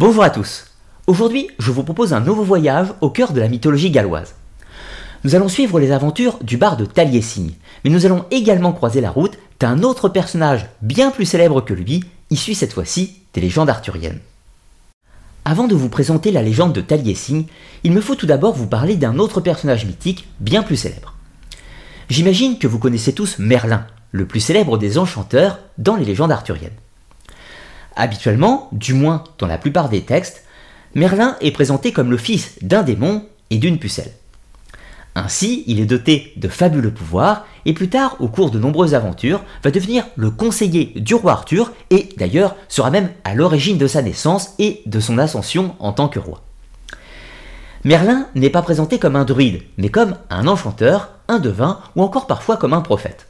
Bonjour à tous. Aujourd'hui, je vous propose un nouveau voyage au cœur de la mythologie galloise. Nous allons suivre les aventures du bar de Taliesin, mais nous allons également croiser la route d'un autre personnage bien plus célèbre que lui, issu cette fois-ci des légendes arthuriennes. Avant de vous présenter la légende de Taliesin, il me faut tout d'abord vous parler d'un autre personnage mythique bien plus célèbre. J'imagine que vous connaissez tous Merlin, le plus célèbre des enchanteurs dans les légendes arthuriennes. Habituellement, du moins dans la plupart des textes, Merlin est présenté comme le fils d'un démon et d'une pucelle. Ainsi, il est doté de fabuleux pouvoirs et plus tard, au cours de nombreuses aventures, va devenir le conseiller du roi Arthur et d'ailleurs sera même à l'origine de sa naissance et de son ascension en tant que roi. Merlin n'est pas présenté comme un druide, mais comme un enchanteur, un devin ou encore parfois comme un prophète.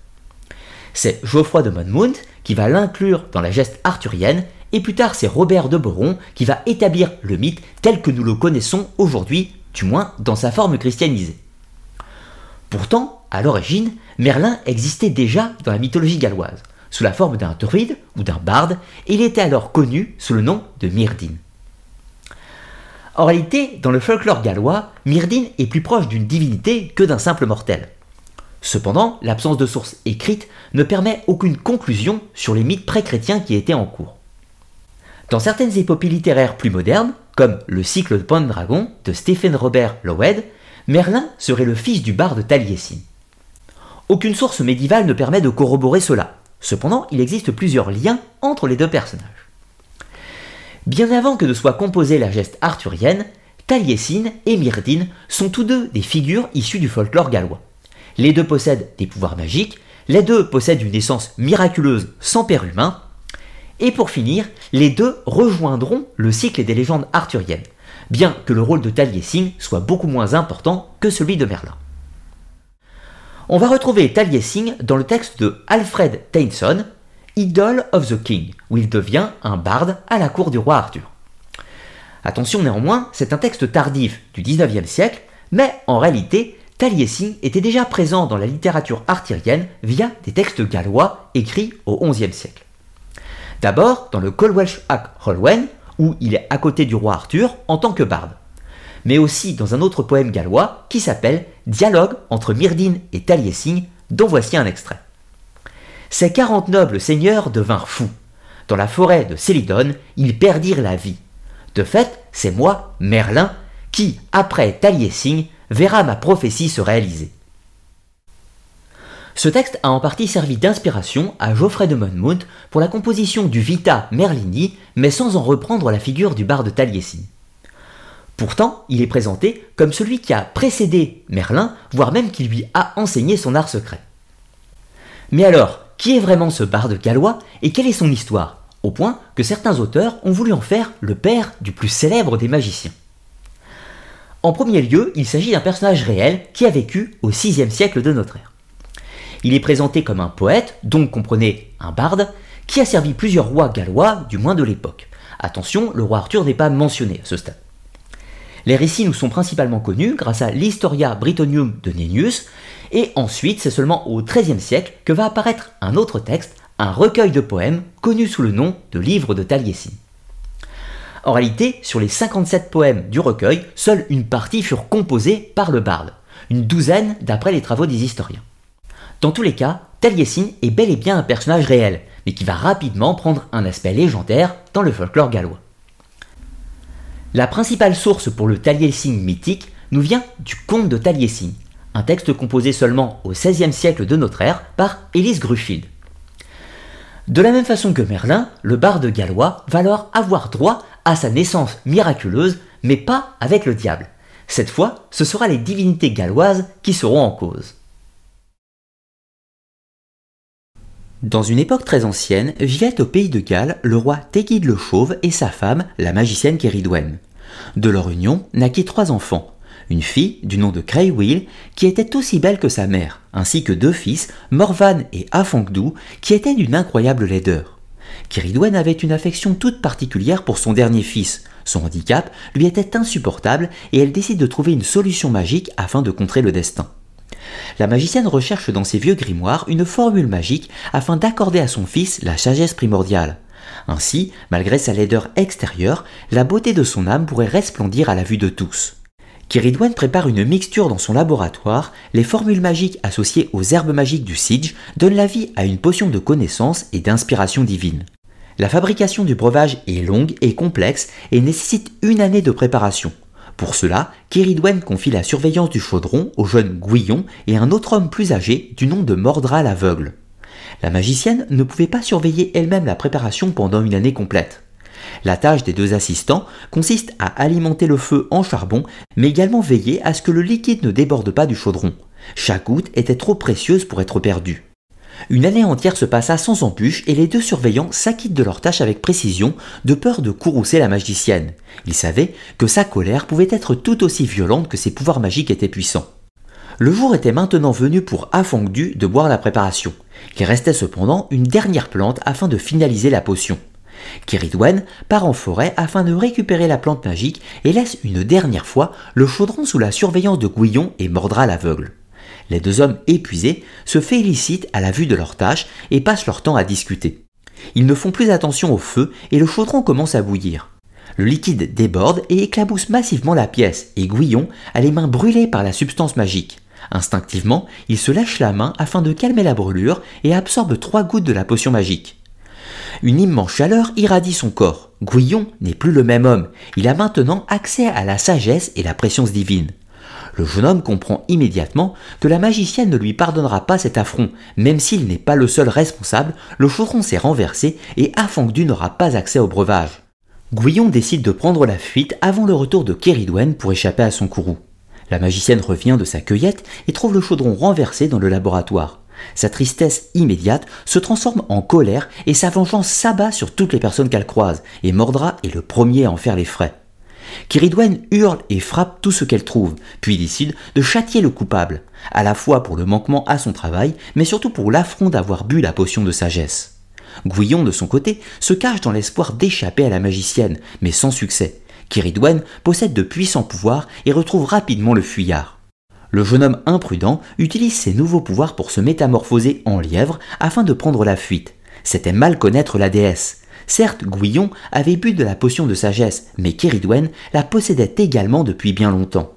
C'est Geoffroy de Monmouth qui va l'inclure dans la geste arthurienne, et plus tard c'est Robert de Boron qui va établir le mythe tel que nous le connaissons aujourd'hui, du moins dans sa forme christianisée. Pourtant, à l'origine, Merlin existait déjà dans la mythologie galloise, sous la forme d'un druide ou d'un barde, et il était alors connu sous le nom de Myrdine. En réalité, dans le folklore gallois, Myrdine est plus proche d'une divinité que d'un simple mortel. Cependant, l'absence de sources écrites ne permet aucune conclusion sur les mythes pré-chrétiens qui étaient en cours. Dans certaines épopées littéraires plus modernes, comme le cycle de Pendragon de Stephen Robert Lowed, Merlin serait le fils du barde Taliesin. Aucune source médiévale ne permet de corroborer cela. Cependant, il existe plusieurs liens entre les deux personnages. Bien avant que ne soit composée la geste arthurienne, Taliesin et Myrdine sont tous deux des figures issues du folklore gallois. Les deux possèdent des pouvoirs magiques, les deux possèdent une naissance miraculeuse sans père humain, et pour finir, les deux rejoindront le cycle des légendes arthuriennes, bien que le rôle de Taliesin soit beaucoup moins important que celui de Merlin. On va retrouver Taliesin dans le texte de Alfred Tennyson, Idol of the King, où il devient un barde à la cour du roi Arthur. Attention néanmoins, c'est un texte tardif du 19e siècle, mais en réalité, Taliesin était déjà présent dans la littérature arthurienne via des textes gallois écrits au XIe siècle. D'abord dans le Colwelsh ac Holwen, où il est à côté du roi Arthur en tant que barde, mais aussi dans un autre poème gallois qui s'appelle Dialogue entre Myrdine et Taliesin, dont voici un extrait. Ces quarante nobles seigneurs devinrent fous. Dans la forêt de Célidone, ils perdirent la vie. De fait, c'est moi, Merlin, qui, après Taliesin, verra ma prophétie se réaliser. Ce texte a en partie servi d'inspiration à Geoffrey de Monmouth pour la composition du Vita Merlini, mais sans en reprendre la figure du barde Taliesin. Pourtant, il est présenté comme celui qui a précédé Merlin, voire même qui lui a enseigné son art secret. Mais alors, qui est vraiment ce barde gallois et quelle est son histoire? Au point que certains auteurs ont voulu en faire le père du plus célèbre des magiciens. En premier lieu, il s'agit d'un personnage réel qui a vécu au VIe siècle de notre ère. Il est présenté comme un poète, donc comprenez un barde, qui a servi plusieurs rois gallois, du moins de l'époque. Attention, le roi Arthur n'est pas mentionné à ce stade. Les récits nous sont principalement connus grâce à l'Historia Britannium de Nennius, et ensuite c'est seulement au XIIIe siècle que va apparaître un autre texte, un recueil de poèmes connu sous le nom de Livre de Taliesin. En réalité, sur les 57 poèmes du recueil, seule une partie furent composés par le barde, une douzaine d'après les travaux des historiens. Dans tous les cas, Taliesin est bel et bien un personnage réel, mais qui va rapidement prendre un aspect légendaire dans le folklore gallois. La principale source pour le Taliesin mythique nous vient du conte de Taliesin, un texte composé seulement au XVIe siècle de notre ère par Élise Grufield. De la même façon que Merlin, le barde gallois va alors avoir droit à sa naissance miraculeuse, mais pas avec le diable. Cette fois, ce sera les divinités galloises qui seront en cause. Dans une époque très ancienne, vivait au pays de Galles le roi Tégide le Chauve et sa femme, la magicienne Kéridwen. De leur union naquit trois enfants, une fille du nom de Craywill qui était aussi belle que sa mère, ainsi que deux fils, Morvan et Afongdou, qui étaient d'une incroyable laideur. Kiridwen avait une affection toute particulière pour son dernier fils. Son handicap lui était insupportable et elle décide de trouver une solution magique afin de contrer le destin. La magicienne recherche dans ses vieux grimoires une formule magique afin d'accorder à son fils la sagesse primordiale. Ainsi, malgré sa laideur extérieure, la beauté de son âme pourrait resplendir à la vue de tous. Kiridwen prépare une mixture dans son laboratoire, les formules magiques associées aux herbes magiques du Siege donnent la vie à une potion de connaissance et d'inspiration divine. La fabrication du breuvage est longue et complexe et nécessite une année de préparation. Pour cela, Kiridwen confie la surveillance du chaudron au jeune Guillon et un autre homme plus âgé du nom de Mordra l'aveugle. La magicienne ne pouvait pas surveiller elle-même la préparation pendant une année complète. La tâche des deux assistants consiste à alimenter le feu en charbon, mais également veiller à ce que le liquide ne déborde pas du chaudron. Chaque goutte était trop précieuse pour être perdue. Une année entière se passa sans embûche et les deux surveillants s'acquittent de leur tâche avec précision, de peur de courroucer la magicienne. Ils savaient que sa colère pouvait être tout aussi violente que ses pouvoirs magiques étaient puissants. Le jour était maintenant venu pour Afangdu de boire la préparation. Il restait cependant une dernière plante afin de finaliser la potion. Kiridwen part en forêt afin de récupérer la plante magique et laisse une dernière fois le chaudron sous la surveillance de Guillon et mordra l'aveugle. Les deux hommes épuisés se félicitent à la vue de leur tâche et passent leur temps à discuter. Ils ne font plus attention au feu et le chaudron commence à bouillir. Le liquide déborde et éclabousse massivement la pièce, et Guillon a les mains brûlées par la substance magique. Instinctivement, il se lèche la main afin de calmer la brûlure et absorbe trois gouttes de la potion magique. Une immense chaleur irradie son corps. Guillon n'est plus le même homme. Il a maintenant accès à la sagesse et la préscience divine. Le jeune homme comprend immédiatement que la magicienne ne lui pardonnera pas cet affront, même s'il n'est pas le seul responsable, le chaudron s'est renversé et Afangdu n'aura pas accès au breuvage. Guillon décide de prendre la fuite avant le retour de Keridwen pour échapper à son courroux. La magicienne revient de sa cueillette et trouve le chaudron renversé dans le laboratoire. Sa tristesse immédiate se transforme en colère et sa vengeance s'abat sur toutes les personnes qu'elle croise, et Mordra est le premier à en faire les frais. Kiridwen hurle et frappe tout ce qu'elle trouve, puis décide de châtier le coupable, à la fois pour le manquement à son travail, mais surtout pour l'affront d'avoir bu la potion de sagesse. Guillon, de son côté, se cache dans l'espoir d'échapper à la magicienne, mais sans succès. Kiridwen possède de puissants pouvoirs et retrouve rapidement le fuyard. Le jeune homme imprudent utilise ses nouveaux pouvoirs pour se métamorphoser en lièvre afin de prendre la fuite. C'était mal connaître la déesse. Certes, Guillon avait bu de la potion de sagesse, mais Keridwen la possédait également depuis bien longtemps.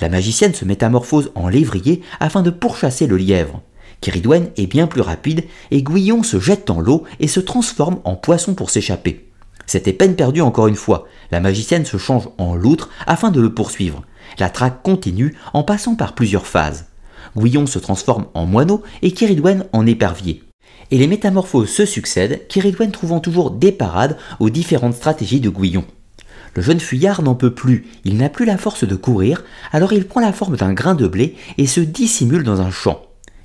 La magicienne se métamorphose en lévrier afin de pourchasser le lièvre. Keridwen est bien plus rapide et Guillon se jette dans l'eau et se transforme en poisson pour s'échapper. C'était peine perdue encore une fois. La magicienne se change en loutre afin de le poursuivre. La traque continue en passant par plusieurs phases. Guillon se transforme en moineau et Kiridwen en épervier. Et les métamorphoses se succèdent, Kiridwen trouvant toujours des parades aux différentes stratégies de Guillon. Le jeune fuyard n'en peut plus, il n'a plus la force de courir, alors il prend la forme d'un grain de blé et se dissimule dans un champ.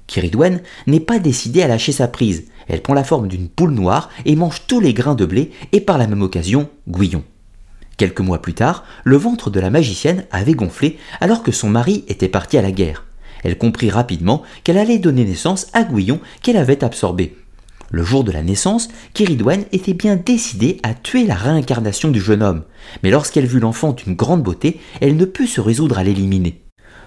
Kiridwen n'est pas décidé à lâcher sa prise, elle prend la forme d'une poule noire et mange tous les grains de blé et par la même occasion Guillon. Quelques mois plus tard, le ventre de la magicienne avait gonflé alors que son mari était parti à la guerre. Elle comprit rapidement qu'elle allait donner naissance à Guillon qu'elle avait absorbé. Le jour de la naissance, Kiridwen était bien décidée à tuer la réincarnation du jeune homme, mais lorsqu'elle vit l'enfant d'une grande beauté, elle ne put se résoudre à l'éliminer.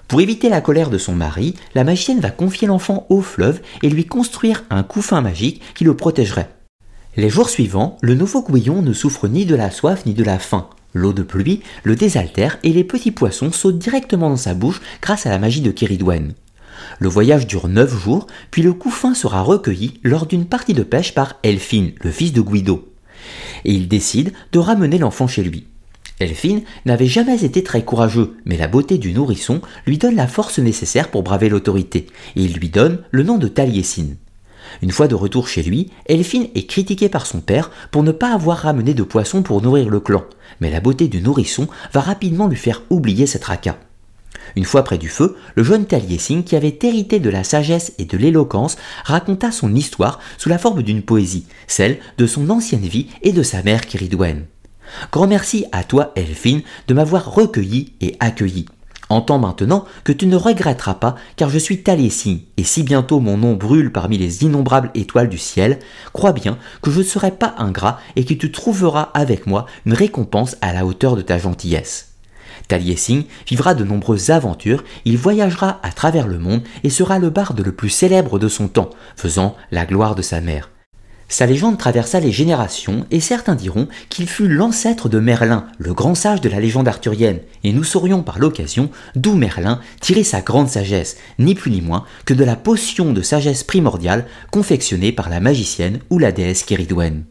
Pour éviter la colère de son mari, la magicienne va confier l'enfant au fleuve et lui construire un couffin magique qui le protégerait. Les jours suivants, le nouveau Guillon ne souffre ni de la soif ni de la faim. L'eau de pluie le désaltère et les petits poissons sautent directement dans sa bouche grâce à la magie de Kiridwen. Le voyage dure neuf jours, puis le couffin sera recueilli lors d'une partie de pêche par Elphine, le fils de Guido. Et il décide de ramener l'enfant chez lui. Elphine n'avait jamais été très courageux, mais la beauté du nourrisson lui donne la force nécessaire pour braver l'autorité, et il lui donne le nom de Taliesin. Une fois de retour chez lui, Elphine est critiquée par son père pour ne pas avoir ramené de poisson pour nourrir le clan, mais la beauté du nourrisson va rapidement lui faire oublier cette tracas. Une fois près du feu, le jeune Taliesin, qui avait hérité de la sagesse et de l'éloquence, raconta son histoire sous la forme d'une poésie, celle de son ancienne vie et de sa mère Kiridwen. Grand merci à toi, Elphine, de m'avoir recueilli et accueilli. Entends maintenant que tu ne regretteras pas, car je suis Taliesin, et si bientôt mon nom brûle parmi les innombrables étoiles du ciel, crois bien que je ne serai pas ingrat et que tu trouveras avec moi une récompense à la hauteur de ta gentillesse. Taliesin vivra de nombreuses aventures, il voyagera à travers le monde et sera le barde le plus célèbre de son temps, faisant la gloire de sa mère. Sa légende traversa les générations et certains diront qu'il fut l'ancêtre de Merlin, le grand sage de la légende arthurienne, et nous saurions par l'occasion d'où Merlin tirait sa grande sagesse, ni plus ni moins que de la potion de sagesse primordiale confectionnée par la magicienne ou la déesse Kéridwen.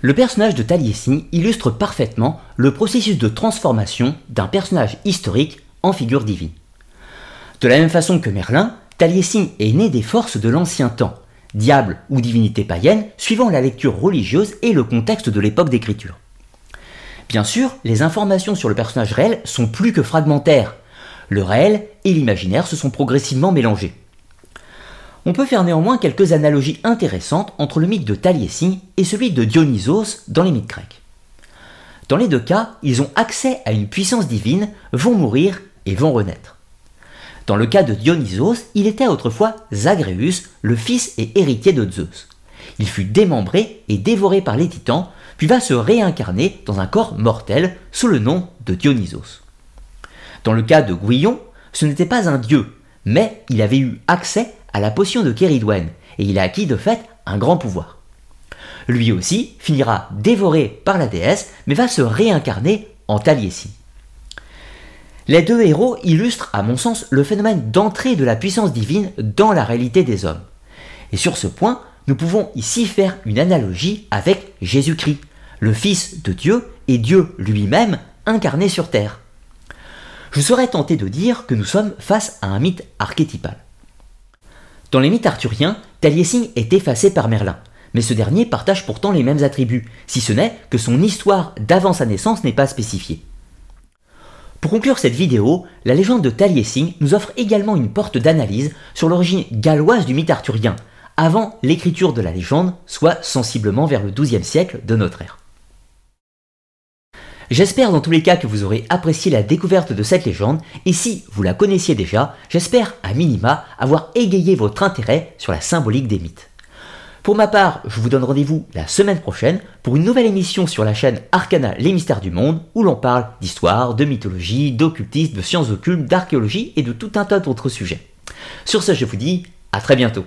Le personnage de Taliesin illustre parfaitement le processus de transformation d'un personnage historique en figure divine. De la même façon que Merlin, Taliesin est né des forces de l'ancien temps, diable ou divinité païenne, suivant la lecture religieuse et le contexte de l'époque d'écriture. Bien sûr, les informations sur le personnage réel sont plus que fragmentaires. Le réel et l'imaginaire se sont progressivement mélangés. On peut faire néanmoins quelques analogies intéressantes entre le mythe de Taliesin et celui de Dionysos dans les mythes grecs. Dans les deux cas, ils ont accès à une puissance divine, vont mourir et vont renaître. Dans le cas de Dionysos, il était autrefois Zagreus, le fils et héritier de Zeus. Il fut démembré et dévoré par les titans, puis va se réincarner dans un corps mortel sous le nom de Dionysos. Dans le cas de Guillon, ce n'était pas un dieu, mais il avait eu accès à la potion de Kéridwen, et il a acquis de fait un grand pouvoir. Lui aussi finira dévoré par la déesse, mais va se réincarner en Taliesin. Les deux héros illustrent, à mon sens, le phénomène d'entrée de la puissance divine dans la réalité des hommes. Et sur ce point, nous pouvons ici faire une analogie avec Jésus-Christ, le Fils de Dieu et Dieu lui-même incarné sur Terre. Je serais tenté de dire que nous sommes face à un mythe archétypal. Dans les mythes arthuriens, Taliesin est effacé par Merlin, mais ce dernier partage pourtant les mêmes attributs, si ce n'est que son histoire d'avant sa naissance n'est pas spécifiée. Pour conclure cette vidéo, la légende de Taliesin nous offre également une porte d'analyse sur l'origine galloise du mythe arthurien, avant l'écriture de la légende, soit sensiblement vers le XIIe siècle de notre ère. J'espère dans tous les cas que vous aurez apprécié la découverte de cette légende, et si vous la connaissiez déjà, j'espère à minima avoir égayé votre intérêt sur la symbolique des mythes. Pour ma part, je vous donne rendez-vous la semaine prochaine pour une nouvelle émission sur la chaîne Arcana les mystères du monde où l'on parle d'histoire, de mythologie, d'occultisme, de sciences occultes, d'archéologie et de tout un tas d'autres sujets. Sur ce, je vous dis à très bientôt.